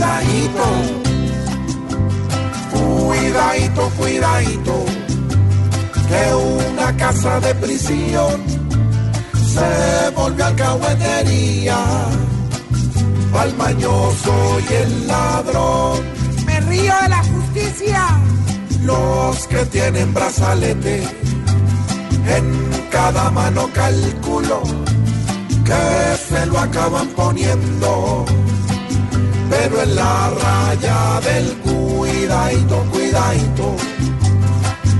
cuidadito, cuidadito, cuidadito, que una casa de prisión se volvió alcahuetería al mañoso y el ladrón. Me río de la justicia. Los que tienen brazalete en cada mano calculo que se lo acaban poniendo. Pero en la raya del cuidadito, cuidadito,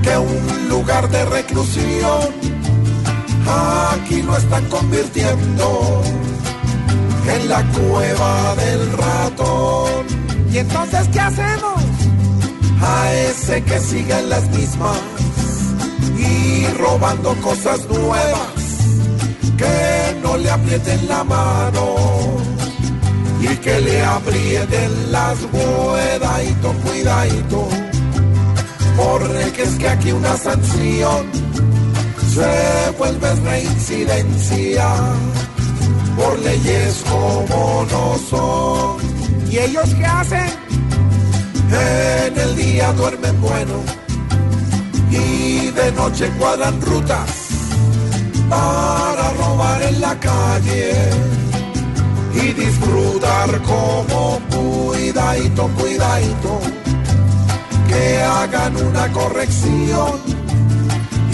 que un lugar de reclusión aquí lo están convirtiendo en la cueva del ratón. ¿Y entonces qué hacemos? A ese que siga en las mismas y robando cosas nuevas que no le aprieten la mano aprieten las cuidadito, cuidadito, porque es que aquí una sanción se vuelve reincidencia por leyes como no son. ¿Y ellos qué hacen? En el día duermen bueno y de noche cuadran rutas para robar en la calle y disfrutar como cuidadito, cuidadito, que hagan una corrección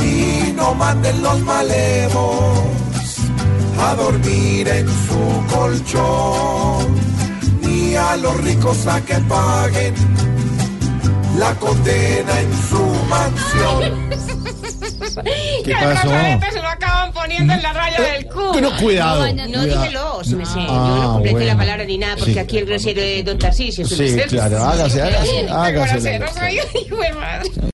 y no manden los malevos a dormir en su colchón ni a los ricos a que paguen la condena en su mansión. ¿Qué pasó? Poniendo en la raya del culo. Pero cuidado. No, no dije los, me sé. Yo Ah, no completé bueno. la palabra ni nada, porque Sí. aquí el grosero es Don Tarcisio. Sí, claro, hágase, hágase, hágase.